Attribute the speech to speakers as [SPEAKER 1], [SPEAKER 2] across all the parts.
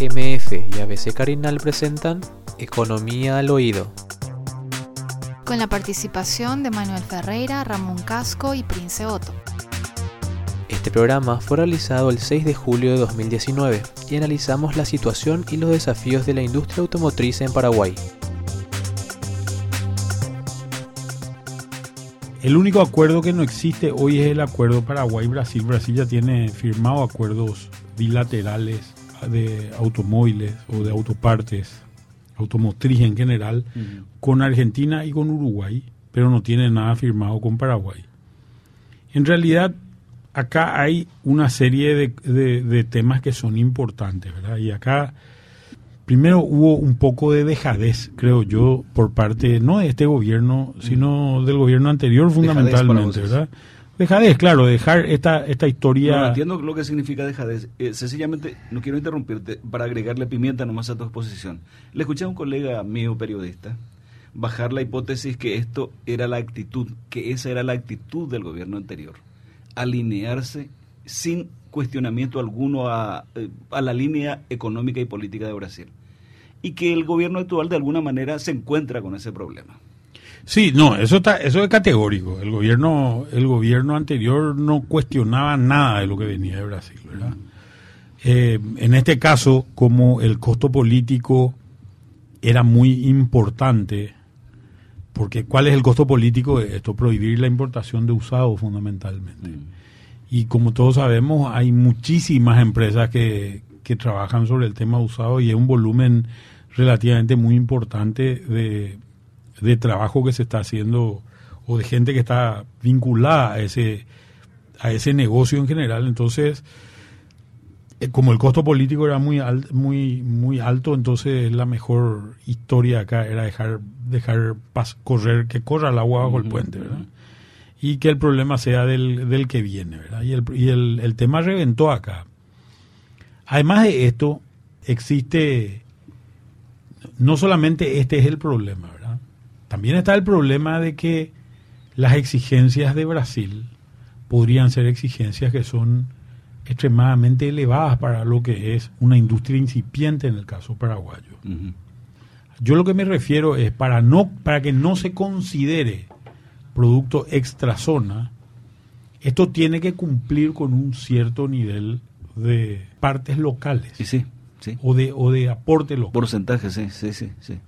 [SPEAKER 1] MF y ABC Carinal presentan Economía al Oído.
[SPEAKER 2] Con la participación de Manuel Ferreira, Ramón Casco y Prince Otto.
[SPEAKER 1] Este programa fue realizado el 6 de julio de 2019 y analizamos la situación y los desafíos de la industria automotriz en Paraguay.
[SPEAKER 3] El único acuerdo que no existe hoy es el acuerdo Paraguay-Brasil. Brasil ya tiene firmado acuerdos bilaterales de automóviles o de autopartes, automotriz en general, con Argentina y con Uruguay, pero no tiene nada firmado con Paraguay. En realidad, acá hay una serie de, de temas que son importantes, ¿verdad? Y acá primero hubo un poco de dejadez, creo yo, por parte no de este gobierno, sino del gobierno anterior fundamentalmente, ¿verdad? Dejadez, claro, dejar esta, esta historia...
[SPEAKER 4] No, entiendo lo que significa dejadez. Eh, sencillamente, no quiero interrumpirte para agregarle pimienta nomás a tu exposición. Le escuché a un colega mío, periodista, bajar la hipótesis que esto era la actitud, que esa era la actitud del gobierno anterior. Alinearse sin cuestionamiento alguno a, eh, a la línea económica y política de Brasil y que el gobierno actual de alguna manera se encuentra con ese problema.
[SPEAKER 3] Sí, no, eso está, eso es categórico. El gobierno, el gobierno anterior no cuestionaba nada de lo que venía de Brasil, ¿verdad? Eh, en este caso, como el costo político era muy importante, porque ¿cuál es el costo político de esto? Prohibir la importación de usados fundamentalmente. Mm. Y como todos sabemos, hay muchísimas empresas que, que trabajan sobre el tema usado y es un volumen relativamente muy importante de, de trabajo que se está haciendo o de gente que está vinculada a ese a ese negocio en general entonces eh, como el costo político era muy muy muy alto entonces la mejor historia acá era dejar dejar correr que corra el agua bajo el puente ¿verdad? y que el problema sea del, del que viene ¿verdad? y el, y el, el tema reventó acá además de esto existe no solamente este es el problema, ¿verdad? También está el problema de que las exigencias de Brasil podrían ser exigencias que son extremadamente elevadas para lo que es una industria incipiente en el caso paraguayo. Yo lo que me refiero es para no para que no se considere producto extra zona, esto tiene que cumplir con un cierto nivel de partes locales.
[SPEAKER 4] Sí, sí
[SPEAKER 3] o, de, o de aporte local.
[SPEAKER 4] Porcentaje, sí, sí, sí, sí.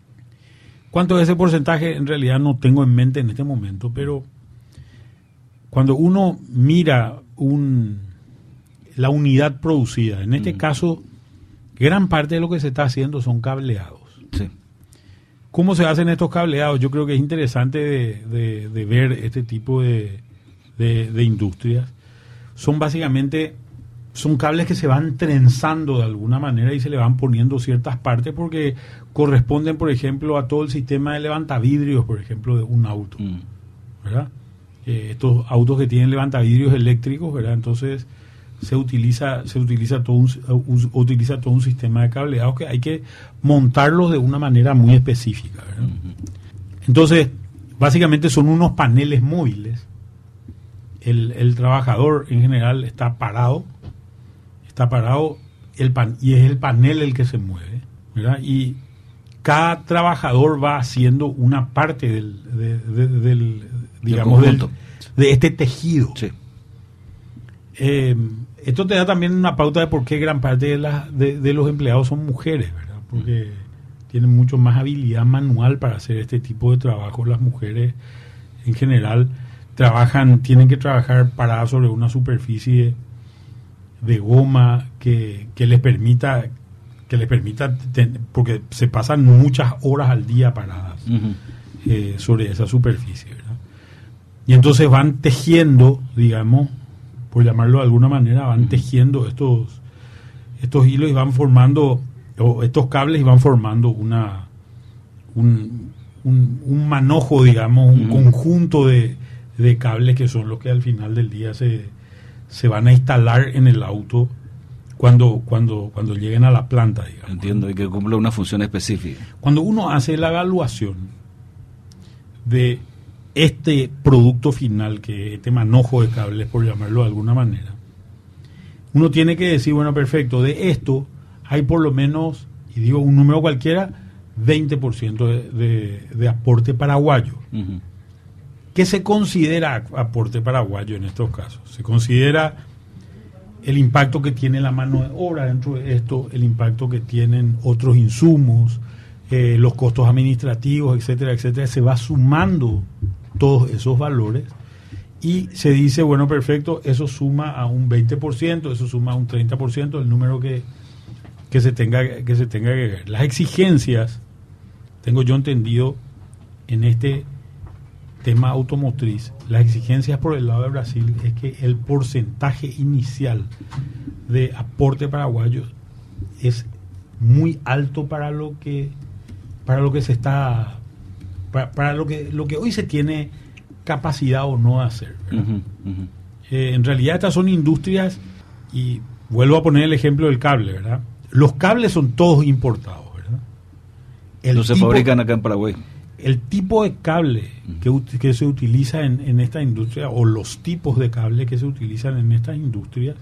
[SPEAKER 3] ¿Cuánto es ese porcentaje? En realidad no tengo en mente en este momento, pero cuando uno mira un, la unidad producida, en este mm. caso, gran parte de lo que se está haciendo son cableados.
[SPEAKER 4] Sí.
[SPEAKER 3] ¿Cómo se hacen estos cableados? Yo creo que es interesante de, de, ver este tipo de, de industrias. Son básicamente son cables que se van trenzando de alguna manera y se le van poniendo ciertas partes porque corresponden, por ejemplo, a todo el sistema de levantavidrios, por ejemplo, de un auto. Mm. ¿Verdad? Eh, estos autos que tienen levantavidrios eléctricos, ¿verdad? Entonces se utiliza se utiliza todo un, utiliza todo un sistema de cableado que hay que montarlos de una manera muy específica. ¿verdad? Entonces, básicamente son unos paneles móviles. El, el trabajador en general está parado está parado el pan, y es el panel el que se mueve, ¿verdad? Y cada trabajador va haciendo una parte del, del digamos, del, de este tejido. Eh, esto te da también una pauta de por qué gran parte de, la, de, los empleados son mujeres, ¿verdad? Porque tienen mucho más habilidad manual para hacer este tipo de trabajo. Las mujeres en general trabajan, tienen que trabajar paradas sobre una superficie de goma que, les permita que les permita porque se pasan muchas horas al día paradas eh, sobre esa superficie y entonces van tejiendo digamos por llamarlo de alguna manera van tejiendo estos estos hilos y van formando o estos cables y van formando una un, un, manojo digamos un conjunto de, de cables que son los que al final del día se se van a instalar en el auto cuando, cuando, cuando lleguen a la planta, digamos.
[SPEAKER 4] Entiendo, y que cumple una función específica.
[SPEAKER 3] Cuando uno hace la evaluación de este producto final, que este manojo de cables, por llamarlo de alguna manera, uno tiene que decir, bueno, perfecto, de esto hay por lo menos, y digo un número cualquiera, 20% de, de, de aporte paraguayo. ¿Qué se considera aporte paraguayo en estos casos? Se considera el impacto que tiene la mano de obra dentro de esto, el impacto que tienen otros insumos, eh, los costos administrativos, etcétera, etcétera. Se va sumando todos esos valores y se dice, bueno, perfecto, eso suma a un 20%, eso suma a un 30%, el número que, que se tenga que se tenga que ver. Las exigencias, tengo yo entendido en este tema automotriz, las exigencias por el lado de Brasil es que el porcentaje inicial de aporte paraguayo es muy alto para lo que para lo que se está para, para lo que lo que hoy se tiene capacidad o no de hacer. Eh, en realidad estas son industrias y vuelvo a poner el ejemplo del cable, ¿verdad? Los cables son todos importados, ¿verdad? El
[SPEAKER 4] No se
[SPEAKER 3] tipo-
[SPEAKER 4] fabrican acá en Paraguay.
[SPEAKER 3] El tipo de cable que, se utiliza en, en esta industria o los tipos de cable que se utilizan en estas industrias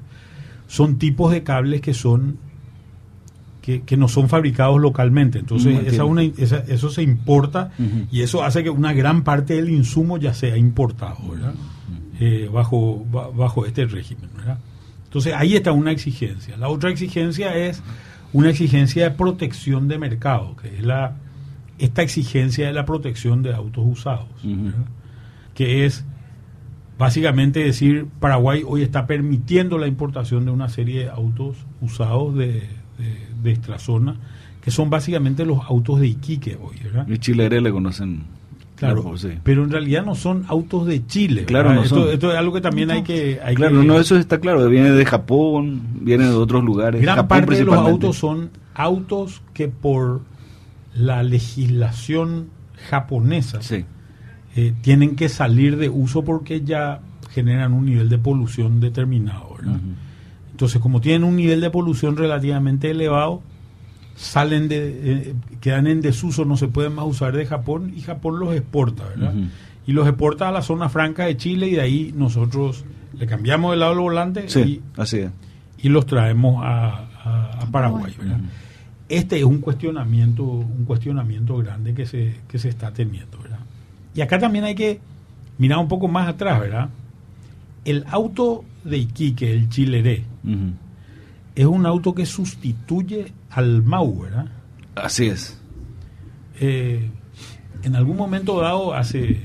[SPEAKER 3] son tipos de cables que son que, que no son fabricados localmente. Entonces esa una, esa- eso se importa y eso hace que una gran parte del insumo ya sea importado ¿verdad? Eh, bajo ba- bajo este régimen ¿verdad? entonces ahí está una exigencia. La otra exigencia es una exigencia de protección de mercado que es la esta exigencia de la protección de autos usados, que es básicamente decir, Paraguay hoy está permitiendo la importación de una serie de autos usados de, de, de esta zona, que son básicamente los autos de Iquique hoy, ¿verdad?
[SPEAKER 4] Y Chilere le conocen.
[SPEAKER 3] Claro,
[SPEAKER 4] Claro, sí.
[SPEAKER 3] pero en realidad no son autos de Chile.
[SPEAKER 4] Claro, no
[SPEAKER 3] esto,
[SPEAKER 4] son.
[SPEAKER 3] esto es algo que también hay que... Hay
[SPEAKER 4] Claro,
[SPEAKER 3] que-
[SPEAKER 4] no, eso está claro. Viene de Japón, viene de otros lugares.
[SPEAKER 3] Gran
[SPEAKER 4] Japón
[SPEAKER 3] parte de los autos son autos que por la legislación japonesa
[SPEAKER 4] Sí.
[SPEAKER 3] eh, tienen que salir de uso porque ya generan un nivel de polución determinado. ¿verdad? Entonces, como tienen un nivel de polución relativamente elevado, salen de, eh, quedan en desuso, no se pueden más usar de Japón y Japón los exporta, ¿verdad? Y los exporta a la zona franca de Chile y de ahí nosotros le cambiamos el lado del volante
[SPEAKER 4] Sí, así es.
[SPEAKER 3] y, los traemos a, a- a Paraguay, ¿verdad? Este es un cuestionamiento, un cuestionamiento grande que se, que se está teniendo, ¿verdad? Y acá también hay que mirar un poco más atrás, ¿verdad? El auto de Iquique, el Chileré, es un auto que sustituye al Mau, ¿verdad?
[SPEAKER 4] Así es.
[SPEAKER 3] Eh, en algún momento dado, hace.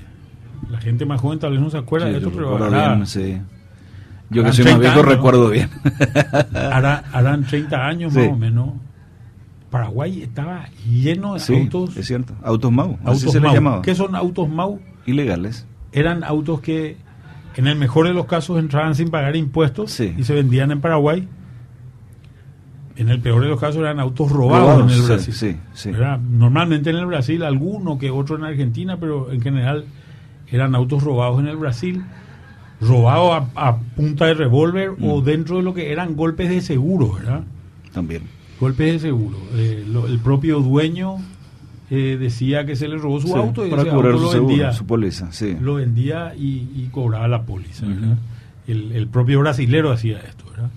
[SPEAKER 3] La gente más joven tal vez no se acuerda
[SPEAKER 4] Sí,
[SPEAKER 3] de esto, pero
[SPEAKER 4] bien, sí. Yo
[SPEAKER 3] harán
[SPEAKER 4] que soy más
[SPEAKER 3] 30
[SPEAKER 4] viejo recuerdo bien.
[SPEAKER 3] hará- harán 30 años
[SPEAKER 4] Sí.
[SPEAKER 3] más o menos. Paraguay estaba lleno de
[SPEAKER 4] Sí,
[SPEAKER 3] autos,
[SPEAKER 4] es cierto. Autos Mau, así
[SPEAKER 3] autos
[SPEAKER 4] se les
[SPEAKER 3] Mau.
[SPEAKER 4] llamaba.
[SPEAKER 3] ¿Qué son autos Mau?
[SPEAKER 4] Ilegales.
[SPEAKER 3] Eran autos que, en el mejor de los casos, entraban sin pagar impuestos
[SPEAKER 4] Sí.
[SPEAKER 3] y se vendían en Paraguay. En el peor de los casos eran autos robados,
[SPEAKER 4] Robados,
[SPEAKER 3] en el Brasil.
[SPEAKER 4] sí, sí.
[SPEAKER 3] ¿verdad? Normalmente en el Brasil, alguno que otro en Argentina, pero en general eran autos robados en el Brasil, robados a, a punta de revólver o
[SPEAKER 4] Mm.
[SPEAKER 3] dentro de lo que eran golpes de seguro, ¿verdad?
[SPEAKER 4] También.
[SPEAKER 3] Golpes de seguro. Eh, lo- el propio dueño eh, decía que se le robó su
[SPEAKER 4] Sí,
[SPEAKER 3] auto y
[SPEAKER 4] para
[SPEAKER 3] ese
[SPEAKER 4] cobrar
[SPEAKER 3] auto
[SPEAKER 4] su
[SPEAKER 3] lo
[SPEAKER 4] seguro,
[SPEAKER 3] vendía,
[SPEAKER 4] su póliza, sí.
[SPEAKER 3] lo vendía y, y cobraba la póliza. El, el propio brasilero hacía esto. ¿verdad?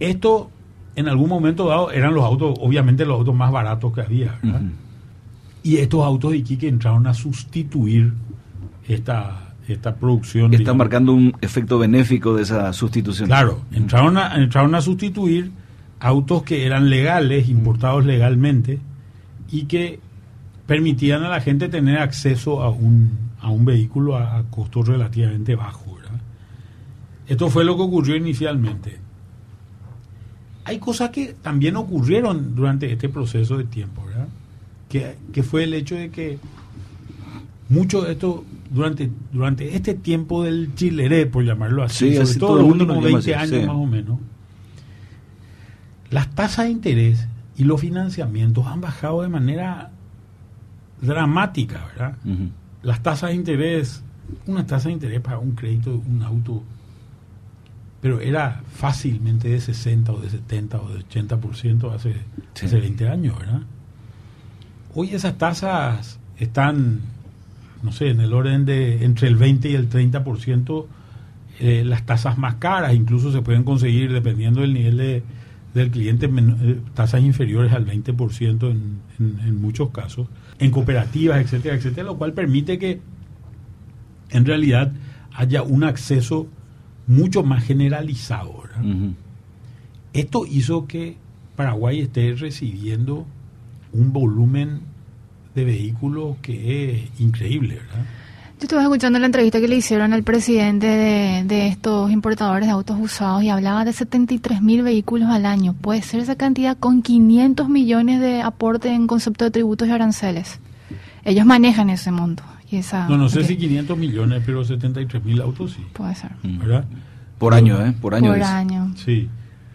[SPEAKER 3] Esto, en algún momento dado, eran los autos, obviamente los autos más baratos que había. Y estos autos de Iquique entraron a sustituir esta, esta producción.
[SPEAKER 4] Está
[SPEAKER 3] digamos.
[SPEAKER 4] marcando un efecto benéfico de esa sustitución.
[SPEAKER 3] Claro, entraron a, entraron a sustituir autos que eran legales, importados legalmente, y que permitían a la gente tener acceso a un, a un vehículo a, a costos relativamente bajos. ¿verdad? Esto fue lo que ocurrió inicialmente. Hay cosas que también ocurrieron durante este proceso de tiempo, ¿verdad? Que, que fue el hecho de que mucho de esto, durante, durante este tiempo del chileré, por llamarlo así,
[SPEAKER 4] Sí,
[SPEAKER 3] sobre todo los últimos
[SPEAKER 4] lo llama
[SPEAKER 3] 20
[SPEAKER 4] así,
[SPEAKER 3] años
[SPEAKER 4] sí.
[SPEAKER 3] más o menos, las tasas de interés y los financiamientos han bajado de manera dramática, ¿verdad? Las tasas de interés, una tasa de interés para un crédito un auto, pero era fácilmente de 60 o de 70 o de 80% hace,
[SPEAKER 4] Sí.
[SPEAKER 3] hace 20 años, ¿verdad? Hoy esas tasas están, no sé, en el orden de entre el 20 y el 30%, eh, las tasas más caras, incluso se pueden conseguir dependiendo del nivel de, del cliente eh, tasas inferiores al 20% en, en, muchos casos, en cooperativas, etcétera, etcétera, lo cual permite que en realidad haya un acceso mucho más generalizado. Esto hizo que Paraguay esté recibiendo un volumen de vehículos que es increíble, ¿verdad?
[SPEAKER 2] Yo estuve escuchando la entrevista que le hicieron al presidente de, estos importadores de autos usados y hablaba de 73 mil vehículos al año. ¿Puede ser esa cantidad con 500 millones de aporte en concepto de tributos y aranceles? Ellos manejan ese monto. Y esa,
[SPEAKER 3] no, no sé si 500 millones, pero 73 mil autos sí.
[SPEAKER 2] Puede ser.
[SPEAKER 3] ¿Verdad?
[SPEAKER 4] Por año, ¿eh? Por año.
[SPEAKER 2] Por año.
[SPEAKER 3] Sí.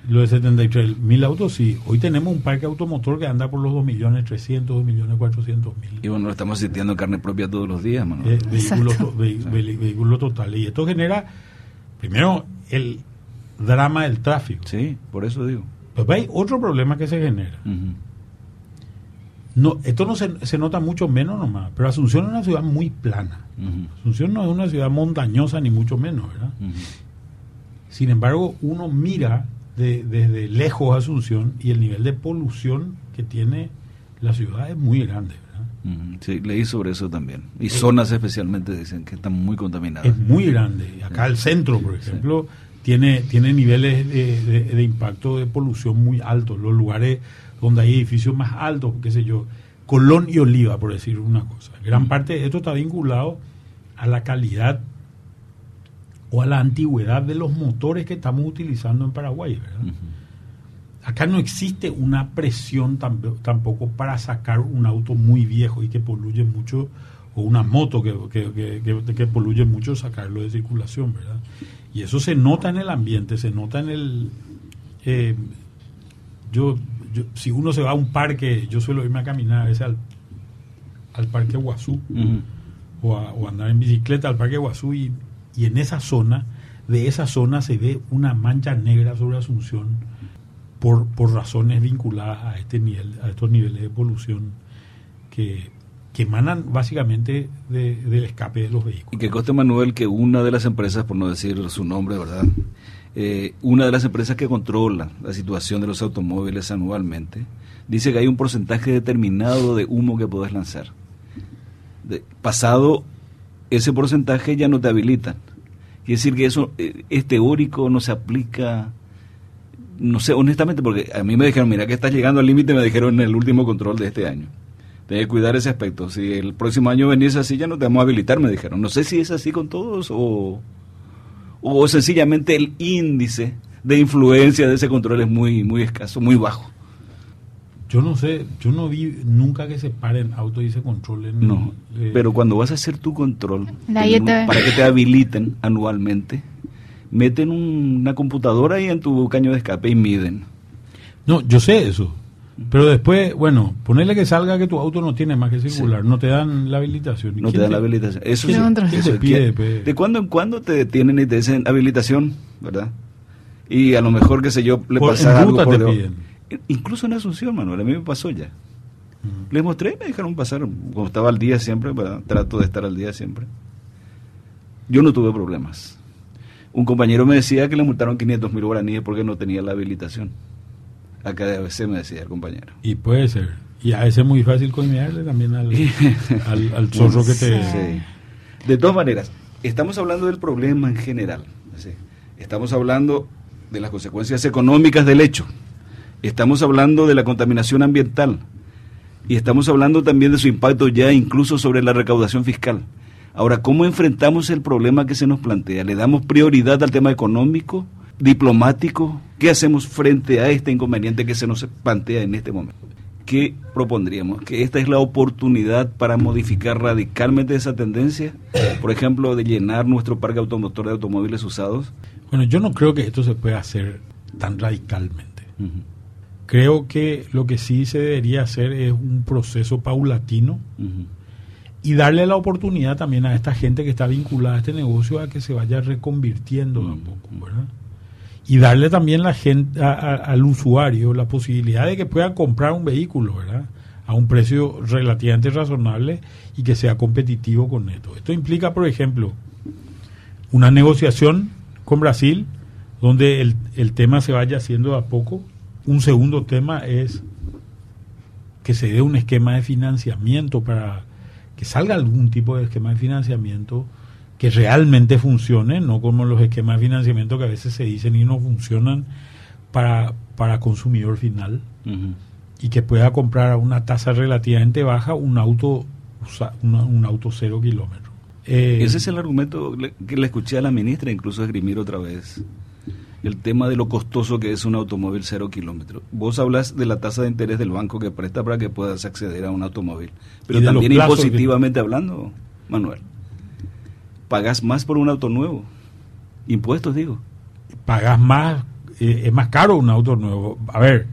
[SPEAKER 3] Lo de 73 mil autos, sí. Hoy tenemos un parque automotor que anda por los 2 millones 300, 2 millones 400 mil.
[SPEAKER 4] Y bueno, lo estamos sintiendo carne propia todos los días, mano.
[SPEAKER 3] Eh, vehículo, total. Y esto genera, primero, el drama del tráfico.
[SPEAKER 4] Sí, por eso digo.
[SPEAKER 3] Pues hay otro problema que se genera. no, esto no se, se, nota mucho menos nomás, pero Asunción es una ciudad muy plana. Asunción no es una ciudad montañosa ni mucho menos, ¿verdad? Sin embargo, uno mira desde lejos Asunción y el nivel de polución que tiene la ciudad es muy grande.
[SPEAKER 4] Sí, leí sobre eso también. Y zonas especialmente dicen que están muy contaminadas.
[SPEAKER 3] Es muy grande. Acá el centro, por ejemplo, tiene, tiene niveles de, impacto de polución muy altos. Los lugares donde hay edificios más altos, qué sé yo, Colón y Oliva, por decir una cosa. Gran parte de esto está vinculado a la calidad o a la antigüedad de los motores que estamos utilizando en Paraguay. ¿verdad? Acá no existe una presión tampoco para sacar un auto muy viejo y que poluye mucho, o una moto que, que, que, poluye mucho, sacarlo de circulación. ¿verdad? Y eso se nota en el ambiente, se nota en el... Eh, yo, si uno se va a un parque, yo suelo irme a caminar a veces al, al parque Guazú o, o andar en bicicleta al parque Guazú y y en esa zona, de esa zona se ve una mancha negra sobre Asunción por, por razones vinculadas a este nivel, a estos niveles de polución que, que emanan básicamente del escape de los vehículos.
[SPEAKER 4] Y que coste Manuel que una de las empresas, por no decir su nombre, ¿verdad? Eh, una de las empresas que controla la situación de los automóviles anualmente, dice que hay un porcentaje determinado de humo que puedes lanzar. De, pasado ese porcentaje ya no te habilitan. Quiere decir que eso eh, es teórico, no se aplica, no sé, honestamente, porque a mí me dijeron, mira que estás llegando al límite, me dijeron en el último control de este año. Tienes que cuidar ese aspecto. Si el próximo año venís así, ya no te vamos a habilitar, me dijeron. No sé si es así con todos o, o sencillamente el índice de influencia de ese control es muy, muy escaso, muy bajo.
[SPEAKER 3] Yo no sé, yo no vi nunca que se paren autos y se controlen.
[SPEAKER 4] No, eh, pero cuando vas a hacer tu control, para que te habiliten anualmente, meten una computadora ahí en tu caño de escape y miden.
[SPEAKER 3] No, yo sé eso. Pero después, bueno, ponerle que salga que tu auto no tiene más que circular, no te dan la habilitación.
[SPEAKER 4] No te dan la habilitación. Eso,
[SPEAKER 3] se pide,
[SPEAKER 4] de cuando en cuando te detienen y te dicen habilitación, ¿verdad? Y a lo mejor, qué sé yo, le pasa algo por te Incluso en Asunción, Manuel, a mí me pasó ya. Les mostré y me dejaron pasar, como estaba al día siempre, trato de estar al día siempre. Yo no tuve problemas. Un compañero me decía que le multaron 500 mil guaraníes porque no tenía la habilitación. Acá de ABC me decía el compañero.
[SPEAKER 3] Y puede ser. Y a veces es muy fácil coimearle también al, al, zorro que te...
[SPEAKER 4] De todas maneras, estamos hablando del problema en general. Estamos hablando de las consecuencias económicas del hecho. Estamos hablando de la contaminación ambiental y estamos hablando también de su impacto ya incluso sobre la recaudación fiscal. Ahora, ¿cómo enfrentamos el problema que se nos plantea? ¿Le damos prioridad al tema económico, diplomático? ¿Qué hacemos frente a este inconveniente que se nos plantea en este momento? ¿Qué propondríamos? ¿Que esta es la oportunidad para modificar radicalmente esa tendencia? Por ejemplo, de llenar nuestro parque automotor de automóviles usados.
[SPEAKER 3] Bueno, yo no creo que esto se pueda hacer tan radicalmente. Creo que lo que sí se debería hacer es un proceso paulatino y darle la oportunidad también a esta gente que está vinculada a este negocio a que se vaya reconvirtiendo poco, ¿verdad? Y darle también la gente, al usuario la posibilidad de que pueda comprar un vehículo, ¿verdad? A un precio relativamente razonable y que sea competitivo con esto. Esto implica, por ejemplo, una negociación con Brasil donde el, el tema se vaya haciendo a poco un segundo tema es que se dé un esquema de financiamiento para que salga algún tipo de esquema de financiamiento que realmente funcione, no como los esquemas de financiamiento que a veces se dicen y no funcionan para, para consumidor final y que pueda comprar a una tasa relativamente baja un auto un auto cero kilómetro.
[SPEAKER 4] Eh, Ese es el argumento que le escuché a la ministra incluso esgrimir otra vez. El tema de lo costoso que es un automóvil cero kilómetro. Vos hablas de la tasa de interés del banco que presta para que puedas acceder a un automóvil. Pero también impositivamente hablando, Manuel pagas más por un auto nuevo. Impuestos, digo.
[SPEAKER 3] Pagas más, eh, es más caro un auto nuevo. A ver,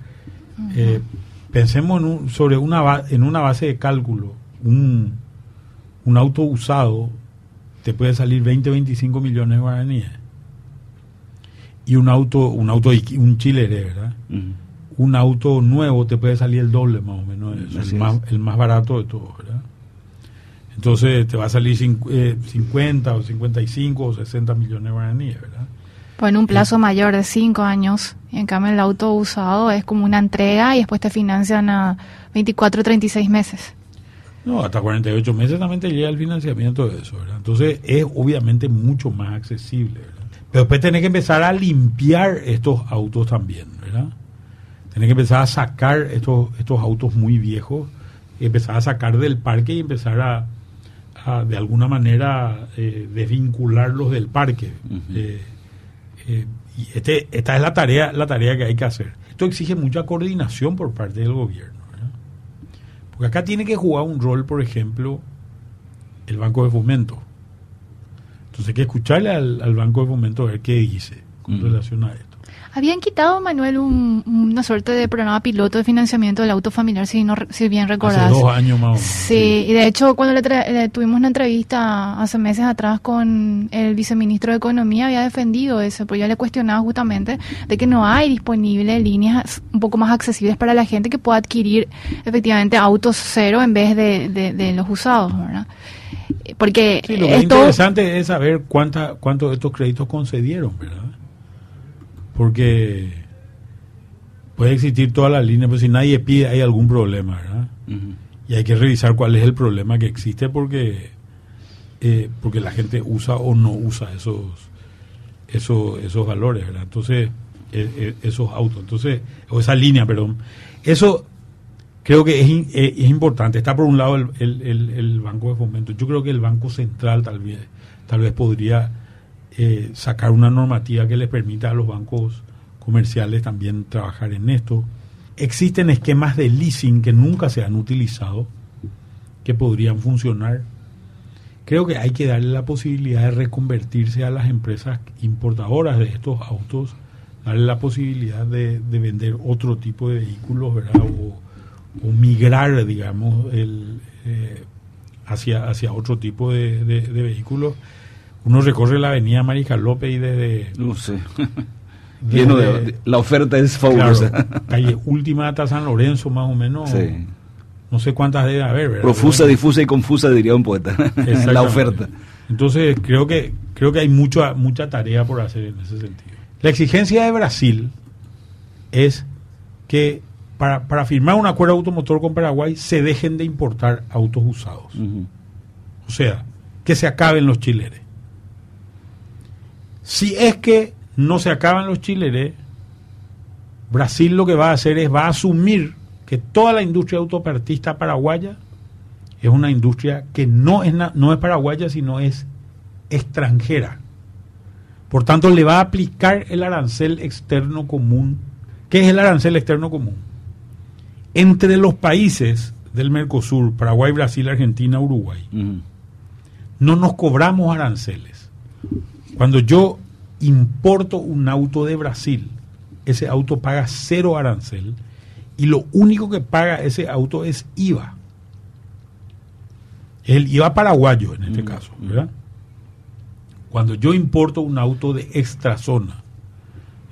[SPEAKER 3] eh, pensemos en un, sobre una, en una base de cálculo. Un, un auto usado te puede salir 20, 25 millones de guaraníes. Y un auto, un auto, un chilere, ¿verdad? Un auto nuevo te puede salir el doble más o menos. el, más, el más barato de todos, ¿verdad? Entonces te va a salir 50 eh, o 55 o 60 millones de guaraníes, ¿verdad?
[SPEAKER 2] Pues en un plazo mayor de 5 años. Y en cambio el auto usado es como una entrega y después te financian a 24 o 36 meses.
[SPEAKER 3] No, hasta 48 meses también te llega el financiamiento de eso, ¿verdad? Entonces es obviamente mucho más accesible, ¿verdad? Pero después tenés que empezar a limpiar estos autos también, ¿verdad? Tenés que empezar a sacar estos, estos autos muy viejos, empezar a sacar del parque y empezar a, de alguna manera eh, desvincularlos del parque. Eh, eh, y este, esta es la tarea, la tarea que hay que hacer. Esto exige mucha coordinación por parte del gobierno. Porque acá tiene que jugar un rol, por ejemplo, el Banco de Fomento. Entonces hay que escucharle al, Banco de Fomento a ver qué dice con relación a esto.
[SPEAKER 2] Habían quitado, Manuel, una suerte de programa piloto de financiamiento del auto familiar, si, no, si bien recordás.
[SPEAKER 3] Hace dos años más o menos.
[SPEAKER 2] Sí, y de hecho, cuando le, tuvimos una entrevista hace meses atrás con el viceministro de Economía, había defendido eso, pues yo le cuestionaba justamente de que no hay disponible líneas un poco más accesibles para la gente que pueda adquirir efectivamente autos cero en vez de, de, los usados, ¿verdad? Porque
[SPEAKER 3] lo interesante es saber cuánta, cuántos de estos créditos concedieron, ¿verdad? porque puede existir toda la línea, pero si nadie pide hay algún problema, ¿verdad? Y hay que revisar cuál es el problema que existe porque eh, porque la gente usa o no usa esos esos esos valores, ¿verdad? Entonces e, e, esos autos, entonces o esa línea, perdón, eso creo que es, eh, es, importante. Está por un lado el, el, el, banco de fomento. Yo creo que el banco central tal vez tal vez podría eh, sacar una normativa que les permita a los bancos comerciales también trabajar en esto. Existen esquemas de leasing que nunca se han utilizado, que podrían funcionar. Creo que hay que darle la posibilidad de reconvertirse a las empresas importadoras de estos autos, darle la posibilidad de, vender otro tipo de vehículos, ¿verdad? O, migrar, digamos, el, eh, hacia, hacia otro tipo de, de vehículos uno recorre la avenida Marica López y desde...
[SPEAKER 4] No sé. Lleno de, La oferta es fabulosa.
[SPEAKER 3] calle Última hasta San Lorenzo, más o menos. Sí. No sé cuántas debe haber, ¿verdad?
[SPEAKER 4] Profusa, difusa y confusa, diría un poeta. la oferta.
[SPEAKER 3] Entonces, creo que, creo que hay mucha, mucha tarea por hacer en ese sentido. La exigencia de Brasil es que para, para firmar un acuerdo automotor con Paraguay se dejen de importar autos usados. O sea, que se acaben los chileres. Si es que no se acaban los chileres, Brasil lo que va a hacer es va a asumir que toda la industria autopartista paraguaya es una industria que no es, no es paraguaya, sino es extranjera. Por tanto, le va a aplicar el arancel externo común. ¿Qué es el arancel externo común? Entre los países del Mercosur, Paraguay, Brasil, Argentina, Uruguay, no nos cobramos aranceles. Cuando yo importo un auto de Brasil, ese auto paga cero arancel y lo único que paga ese auto es IVA. El IVA paraguayo en este caso. ¿verdad? Cuando yo importo un auto de extra zona,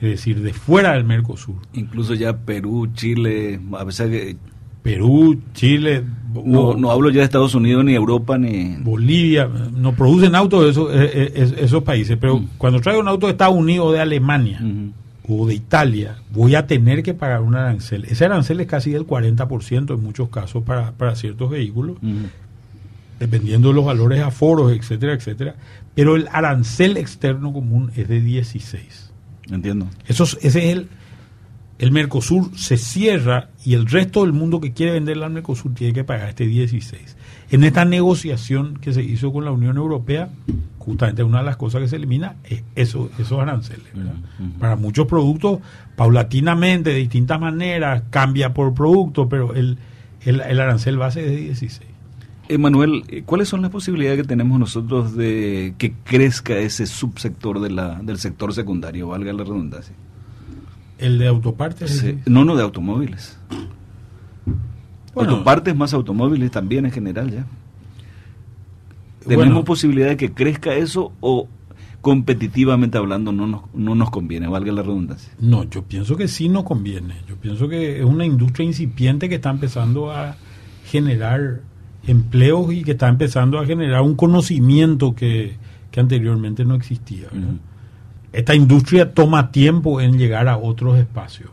[SPEAKER 3] es decir, de fuera del Mercosur.
[SPEAKER 4] Incluso ya Perú, Chile, a pesar que
[SPEAKER 3] Perú, Chile.
[SPEAKER 4] No, no hablo ya de Estados Unidos, ni Europa, ni.
[SPEAKER 3] Bolivia. No producen autos esos, esos, países. Pero mm. cuando traigo un auto de Estados Unidos o de Alemania, o de Italia, voy a tener que pagar un arancel. Ese arancel es casi del 40% en muchos casos para, para ciertos vehículos, dependiendo de los valores aforos, etcétera, etcétera. Pero el arancel externo común es de 16.
[SPEAKER 4] Entiendo.
[SPEAKER 3] Eso, es- ese es el, el Mercosur se cierra y el resto del mundo que quiere venderle al Mercosur tiene que pagar este 16. En esta negociación que se hizo con la Unión Europea, justamente una de las cosas que se elimina es eso, esos aranceles. Para muchos productos, paulatinamente, de distintas maneras, cambia por producto, pero el, el, el arancel base es de 16.
[SPEAKER 4] Emanuel, eh, ¿cuáles son las posibilidades que tenemos nosotros de que crezca ese subsector de la, del sector secundario, valga la redundancia?
[SPEAKER 3] El de autopartes. es
[SPEAKER 4] Sí,
[SPEAKER 3] 16.
[SPEAKER 4] No, no, de automóviles.
[SPEAKER 3] Bueno.
[SPEAKER 4] Autopartes más automóviles también en general ya.
[SPEAKER 3] Bueno.
[SPEAKER 4] ¿Tenemos posibilidad de que crezca eso o competitivamente hablando no nos, no nos conviene, valga la redundancia?
[SPEAKER 3] No, yo pienso que sí nos conviene. Yo pienso que es una industria incipiente que está empezando a generar empleos y que está empezando a generar un conocimiento que, que anteriormente no existía. Esta industria toma tiempo en llegar a otros espacios.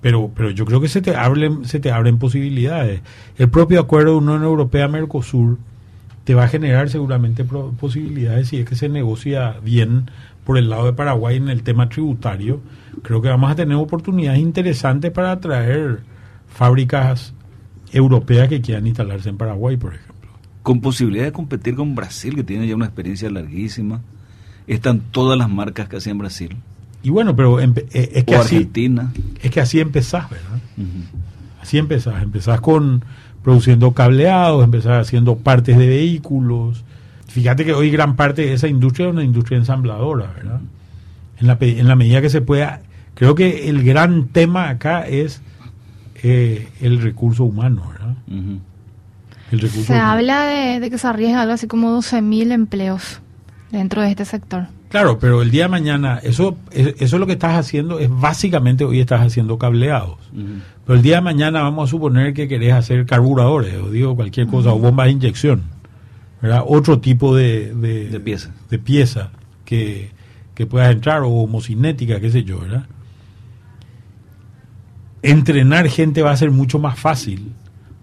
[SPEAKER 3] Pero, pero yo creo que se te, abren, se te abren posibilidades. El propio acuerdo de Unión Europea-Mercosur te va a generar seguramente posibilidades si es que se negocia bien por el lado de Paraguay en el tema tributario. Creo que vamos a tener oportunidades interesantes para atraer fábricas europeas que quieran instalarse en Paraguay, por ejemplo.
[SPEAKER 4] Con posibilidad de competir con Brasil, que tiene ya una experiencia larguísima. Están todas las marcas casi en Brasil.
[SPEAKER 3] Y bueno, pero eh, es, que
[SPEAKER 4] O
[SPEAKER 3] así,
[SPEAKER 4] Argentina.
[SPEAKER 3] es que así empezás, ¿verdad? Así empezás. Empezás con produciendo cableados, empezás haciendo partes de vehículos. Fíjate que hoy gran parte de esa industria es una industria ensambladora, ¿verdad? En la, en la medida que se pueda. Creo que el gran tema acá es eh, el recurso humano, ¿verdad?
[SPEAKER 4] Ujú.
[SPEAKER 3] El recurso
[SPEAKER 2] Se
[SPEAKER 3] humano.
[SPEAKER 2] habla de, de que se arriesga algo así como 12.000 empleos dentro de este sector.
[SPEAKER 3] Claro, pero el día de mañana, eso, es- eso lo que estás haciendo es básicamente hoy estás haciendo cableados. Pero el día de mañana vamos a suponer que querés hacer carburadores, o digo cualquier cosa, o bombas de inyección, ¿verdad? Otro tipo de, de,
[SPEAKER 4] De pieza.
[SPEAKER 3] de pieza que, que puedas entrar, o homocinética, qué sé yo, ¿verdad? Entrenar gente va a ser mucho más fácil,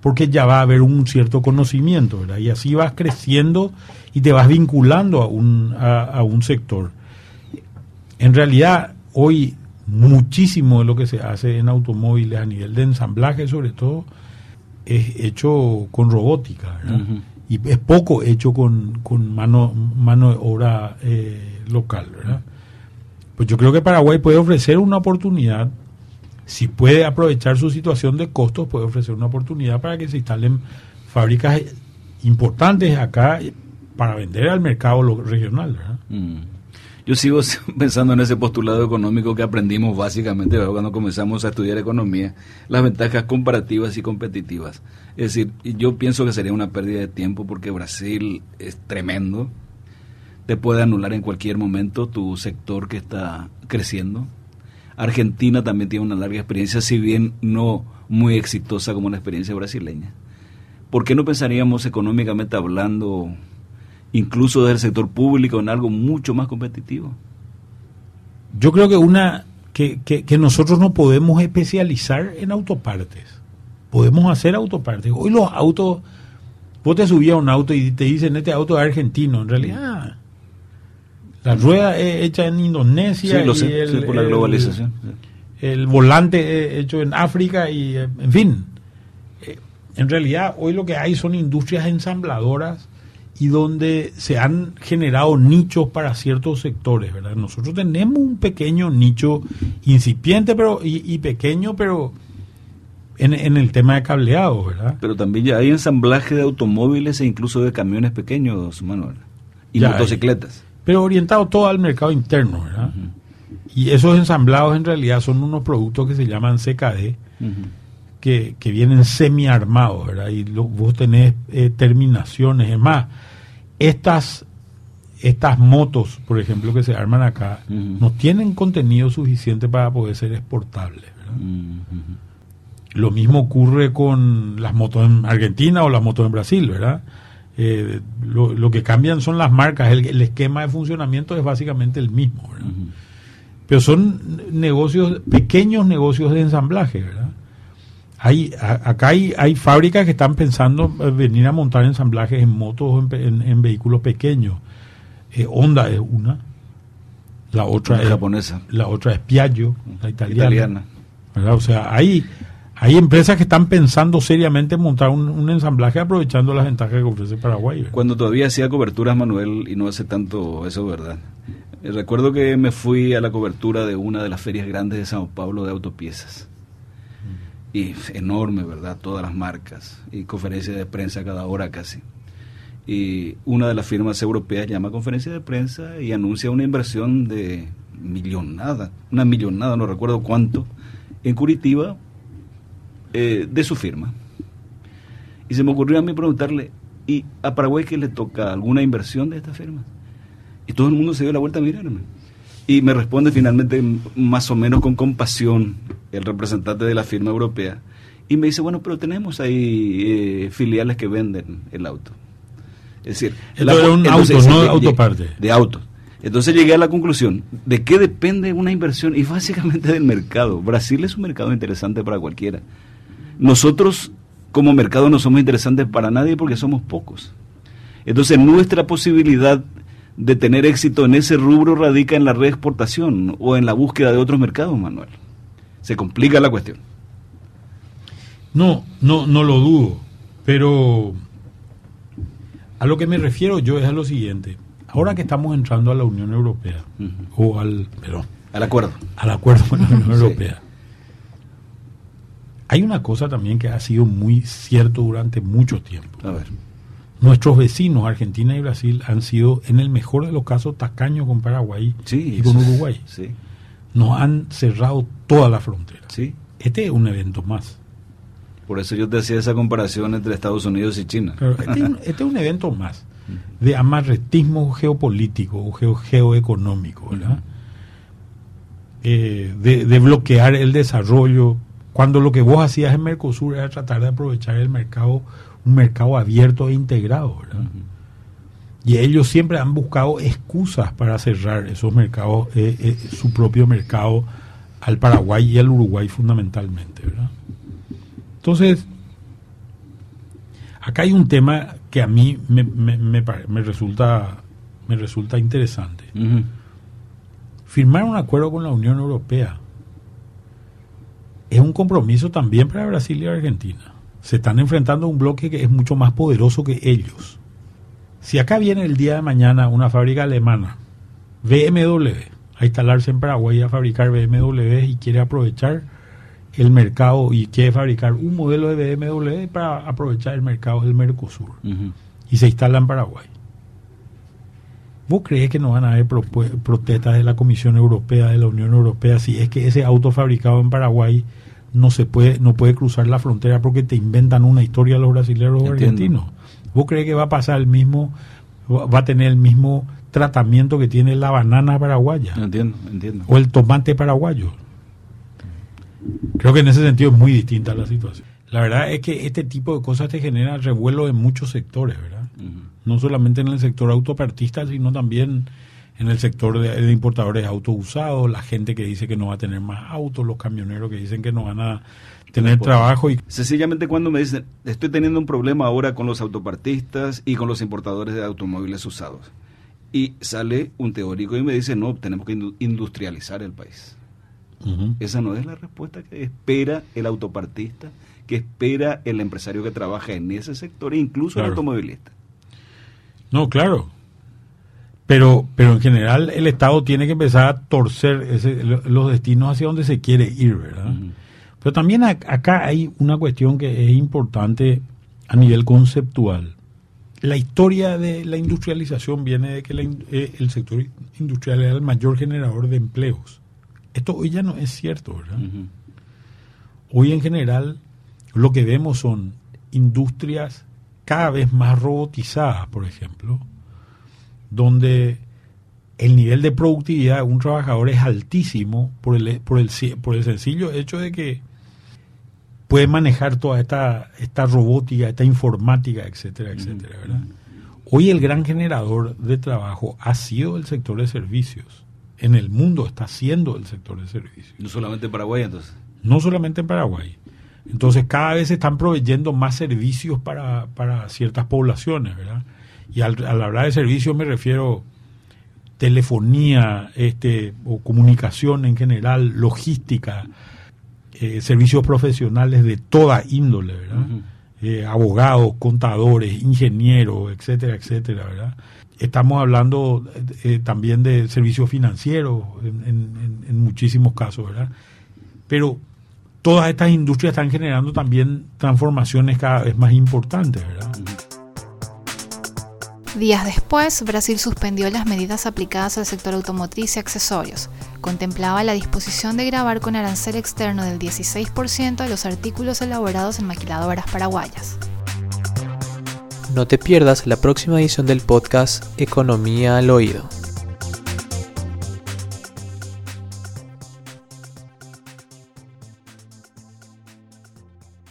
[SPEAKER 3] porque ya va a haber un cierto conocimiento, ¿verdad? Y así vas creciendo y te vas vinculando a un, a, a un sector. En realidad, hoy muchísimo de lo que se hace en automóviles a nivel de ensamblaje, sobre todo, es hecho con robótica. Y es poco hecho con, con mano, mano de obra eh, local, ¿verdad? Pues yo creo que Paraguay puede ofrecer una oportunidad, si puede aprovechar su situación de costos, puede ofrecer una oportunidad para que se instalen fábricas importantes acá para vender al mercado regional.
[SPEAKER 4] Mm. Yo sigo pensando en ese postulado económico que aprendimos básicamente cuando comenzamos a estudiar economía, las ventajas comparativas y competitivas. Es decir, yo pienso que sería una pérdida de tiempo porque Brasil es tremendo, te puede anular en cualquier momento tu sector que está creciendo. Argentina también tiene una larga experiencia, si bien no muy exitosa como la experiencia brasileña. ¿Por qué no pensaríamos económicamente hablando, incluso desde el sector público, en algo mucho más competitivo?
[SPEAKER 3] Yo creo que una que, nosotros no podemos especializar en autopartes. Podemos hacer autopartes. Hoy los autos, vos te subías a un auto y te dicen este auto es argentino. En realidad, la rueda es hecha en Indonesia.
[SPEAKER 4] Sí, lo
[SPEAKER 3] y
[SPEAKER 4] sé,
[SPEAKER 3] el,
[SPEAKER 4] sí, por la globalización.
[SPEAKER 3] el volante es hecho en África y eh, en fin. Eh, En realidad hoy lo que hay son industrias ensambladoras y donde se han generado nichos para ciertos sectores, ¿verdad? Nosotros tenemos un pequeño nicho incipiente pero y, y pequeño, pero en, en el tema de cableado, ¿verdad?
[SPEAKER 4] Pero también ya hay ensamblaje de automóviles e incluso de camiones pequeños, Manuel. Y
[SPEAKER 3] Ya hay. Pero orientado todo al mercado interno, ¿verdad? Y esos ensamblados en realidad son unos productos que se llaman CKD,
[SPEAKER 4] Ujú.
[SPEAKER 3] que, que vienen semi-armados, ¿verdad? Y lo- vos tenés eh, terminaciones. Es más, estas, estas motos, por ejemplo, que se arman acá, no tienen contenido suficiente para poder ser exportables, ¿verdad? Lo mismo ocurre con las motos en Argentina o las motos en Brasil, ¿verdad? Eh, lo, lo que cambian son las marcas, el, el esquema de funcionamiento es básicamente el mismo, ¿verdad? Pero son negocios, pequeños negocios de ensamblaje, ¿verdad? Hay, acá hay, hay fábricas que están pensando venir a montar ensamblajes en motos o en, vehículos pequeños. Eh, Honda es una, la otra es
[SPEAKER 4] japonesa,
[SPEAKER 3] la otra es Piaggio, la italiana. O sea, hay, hay empresas que están pensando seriamente en montar un, ensamblaje aprovechando las ventajas que ofrece Paraguay.
[SPEAKER 4] Cuando todavía hacía coberturas, Manuel, y no hace tanto eso, ¿verdad? Eh, recuerdo que me fui a la cobertura de una de las ferias grandes de Sao Paulo de autopiezas y enorme, ¿verdad? Todas las marcas y conferencias de prensa cada hora casi. Y una de las firmas europeas llama conferencia de prensa y anuncia una inversión de millonada, una millonada, no recuerdo cuánto, en Curitiba eh, de su firma. Y se me ocurrió a mí preguntarle, ¿y a Paraguay qué le toca alguna inversión de esta firma? Y todo el mundo se dio la vuelta a mirarme. Y me responde finalmente más o menos con compasión el representante de la firma europea y me dice, bueno, pero tenemos ahí eh, filiales que venden el auto.
[SPEAKER 3] Es decir, el un auto, no de autoparte.
[SPEAKER 4] De autos. Entonces llegué a la conclusión de qué depende una inversión y básicamente del mercado. Brasil es un mercado interesante para cualquiera. Nosotros como mercado no somos interesantes para nadie porque somos pocos. Entonces nuestra posibilidad de tener éxito en ese rubro radica en la reexportación o en la búsqueda de otros mercados, Manuel. Se complica la cuestión.
[SPEAKER 3] No, no, no lo dudo, pero a lo que me refiero yo es a lo siguiente. Ahora que estamos entrando a la Unión Europea, o al, perdón,
[SPEAKER 4] al acuerdo.
[SPEAKER 3] Al acuerdo con la Unión Europea. Hay una cosa también que ha sido muy cierto durante mucho tiempo.
[SPEAKER 4] A ver
[SPEAKER 3] Nuestros vecinos, Argentina y Brasil, han sido, en el mejor de los casos, tacaños con Paraguay y con Uruguay.
[SPEAKER 4] Sí.
[SPEAKER 3] Nos han cerrado toda la frontera.
[SPEAKER 4] Sí.
[SPEAKER 3] Este es un evento más.
[SPEAKER 4] Por eso yo te hacía esa comparación entre Estados Unidos y China.
[SPEAKER 3] Este, este, es un evento más de amarretismo geopolítico o geoeconómico, ¿verdad? Eh, de, de, bloquear el desarrollo, cuando lo que vos hacías en Mercosur era tratar de aprovechar el mercado un mercado abierto e integrado. Y ellos siempre han buscado excusas para cerrar esos mercados, eh, eh, su propio mercado al Paraguay y al Uruguay fundamentalmente. Entonces, acá hay un tema que a mí me, me, resulta, me resulta interesante. Firmar un acuerdo con la Unión Europea es un compromiso también para Brasil y Argentina se están enfrentando a un bloque que es mucho más poderoso que ellos. Si acá viene el día de mañana una fábrica alemana, BMW, a instalarse en Paraguay a fabricar BMW y quiere aprovechar el mercado y quiere fabricar un modelo de BMW para aprovechar el mercado del Mercosur y se instala en Paraguay. ¿Vos crees que no van a haber protestas de la Comisión Europea, de la Unión Europea, si es que ese auto fabricado en Paraguay no se puede no puede cruzar la frontera porque te inventan una historia los brasileños o argentinos. ¿Vos crees que va a pasar el mismo va a tener el mismo tratamiento que tiene la banana paraguaya?
[SPEAKER 4] Entiendo, entiendo.
[SPEAKER 3] O el tomate paraguayo. Creo que en ese sentido es muy distinta la situación. La verdad es que este tipo de cosas te genera revuelo en muchos sectores, ¿verdad? No solamente en el sector autopartista, sino también en el sector de, importadores de autos usados, la gente que dice que no va a tener más autos, los camioneros que dicen que no van a tener trabajo. y
[SPEAKER 4] Sencillamente cuando me dicen, estoy teniendo un problema ahora con los autopartistas y con los importadores de automóviles usados. Y sale un teórico y me dice, no, tenemos que industrializar el país. Esa no es la respuesta que espera el autopartista, que espera el empresario que trabaja en ese sector e incluso el automovilista.
[SPEAKER 3] No, claro. Pero, pero en general el Estado tiene que empezar a torcer los destinos hacia donde se quiere ir, ¿verdad? Pero también acá hay una cuestión que es importante a nivel conceptual. La historia de la industrialización viene de que eh, el sector industrial era el mayor generador de empleos. Esto hoy ya no es cierto, ¿verdad? Hoy en general lo que vemos son industrias cada vez más robotizadas, por ejemplo, donde el nivel de productividad de un trabajador es altísimo por el, por el, por el sencillo hecho de que puede manejar toda esta, esta robótica, esta informática, etcétera, etcétera, ¿verdad? Hoy el gran generador de trabajo ha sido el sector de servicios, en el mundo está haciendo el sector de servicios.
[SPEAKER 4] No solamente en Paraguay, entonces.
[SPEAKER 3] No solamente en Paraguay. Entonces cada vez se están proveyendo más servicios para, para ciertas poblaciones, ¿verdad? Y al, al hablar de servicios me refiero telefonía, este, o comunicación en general, logística, eh, servicios profesionales de toda índole, ¿verdad? Eh, abogados, contadores, ingenieros, etcétera, etcétera, ¿verdad? Estamos hablando eh, también de servicios financieros en, en, muchísimos casos, ¿verdad? Pero todas estas industrias están generando también transformaciones cada vez más importantes, ¿verdad?
[SPEAKER 2] Días después, Brasil suspendió las medidas aplicadas al sector automotriz y accesorios. Contemplaba la disposición de grabar con arancel externo del 16% a los artículos elaborados en maquiladoras paraguayas.
[SPEAKER 1] No te pierdas la próxima edición del podcast Economía al Oído.